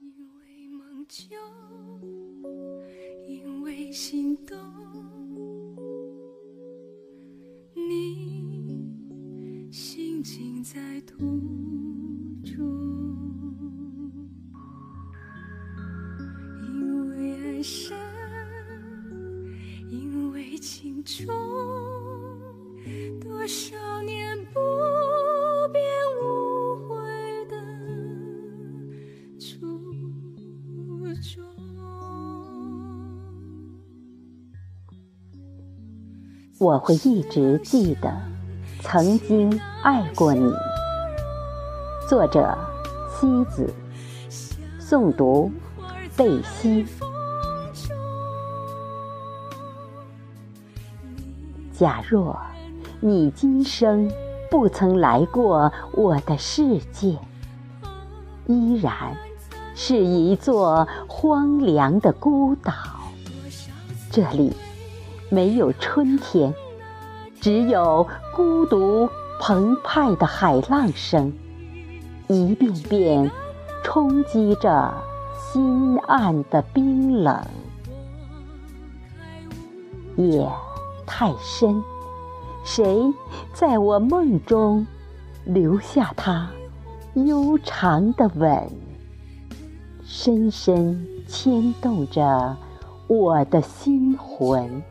因为梦就因为心动，你心情在途中，因为爱深，因为情重，多少我会一直记得曾经爱过你。作者：西子，诵读：贝西。假若你今生不曾来过我的世界，依然是一座荒凉的孤岛。这里没有春天，只有孤独澎湃的海浪声，一遍遍冲击着心岸的冰冷。夜太深，谁在我梦中留下他悠长的吻，深深牵动着我的心魂。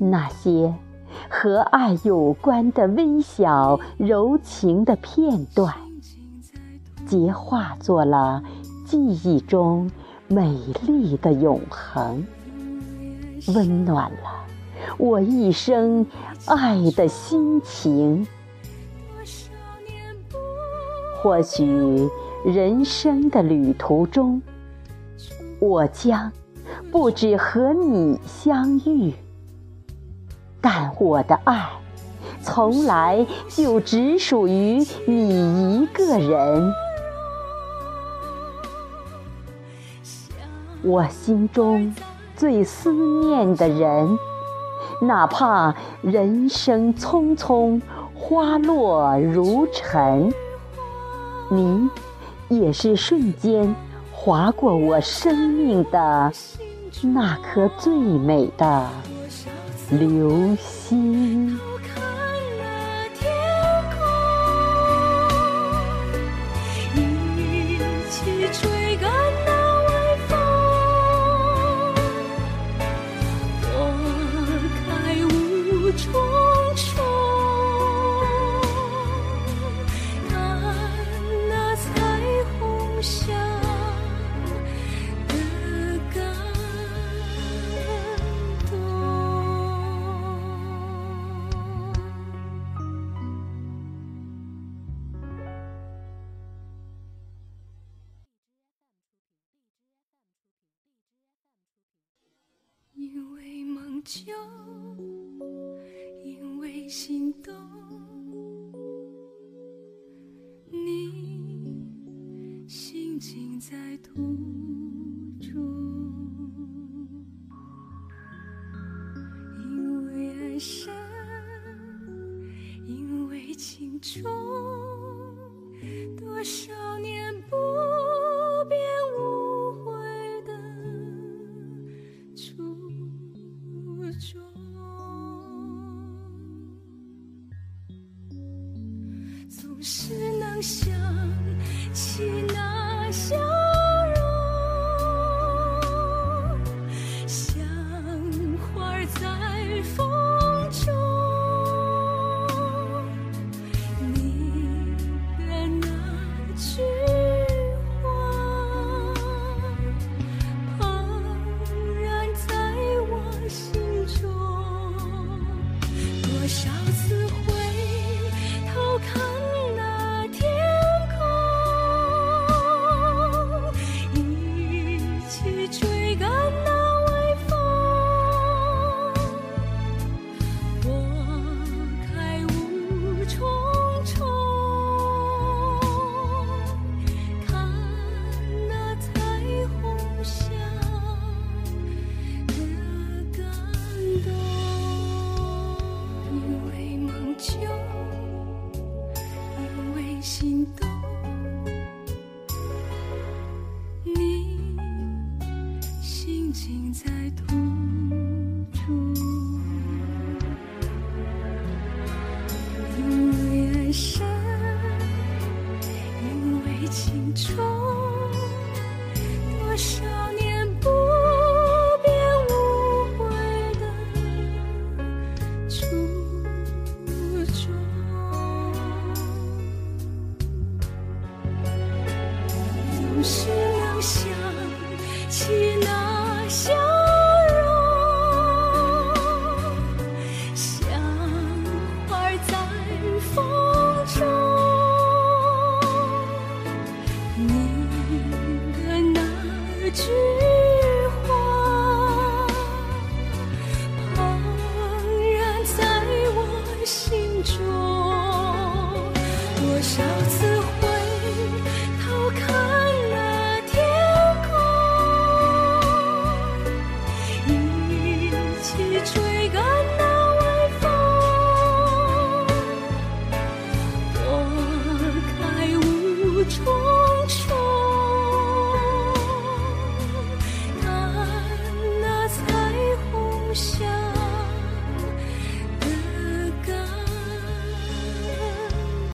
那些和爱有关的微小柔情的片段，皆化作了记忆中美丽的永恒，温暖了我一生爱的心情。或许人生的旅途中，我将不止和你相遇。但我的爱，从来就只属于你一个人。我心中最思念的人，哪怕人生匆匆，花落如尘，你也是瞬间划过我生命的那颗最美的。流星。就因为心动，你心情在途中，因为爱深，因为情重，是能笑你清楚。